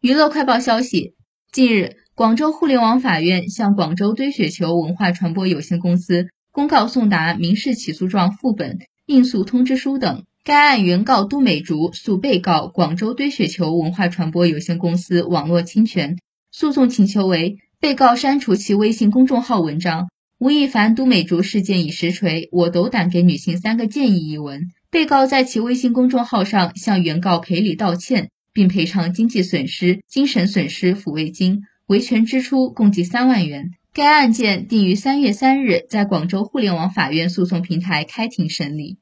娱乐快报消息：近日，广州互联网法院向广州堆雪球文化传播有限公司公告送达民事起诉状副本、应诉通知书等。该案原告都美竹诉被告广州堆雪球文化传播有限公司网络侵权。诉讼请求为：被告删除其微信公众号文章“吴亦凡都美竹事件已实锤，我斗胆给女性三个建议”一文。被告在其微信公众号上向原告赔礼道歉。并赔偿经济损失、精神损失抚慰金，维权支出共计三万元。该案件定于三月三日在广州互联网法院诉讼平台开庭审理。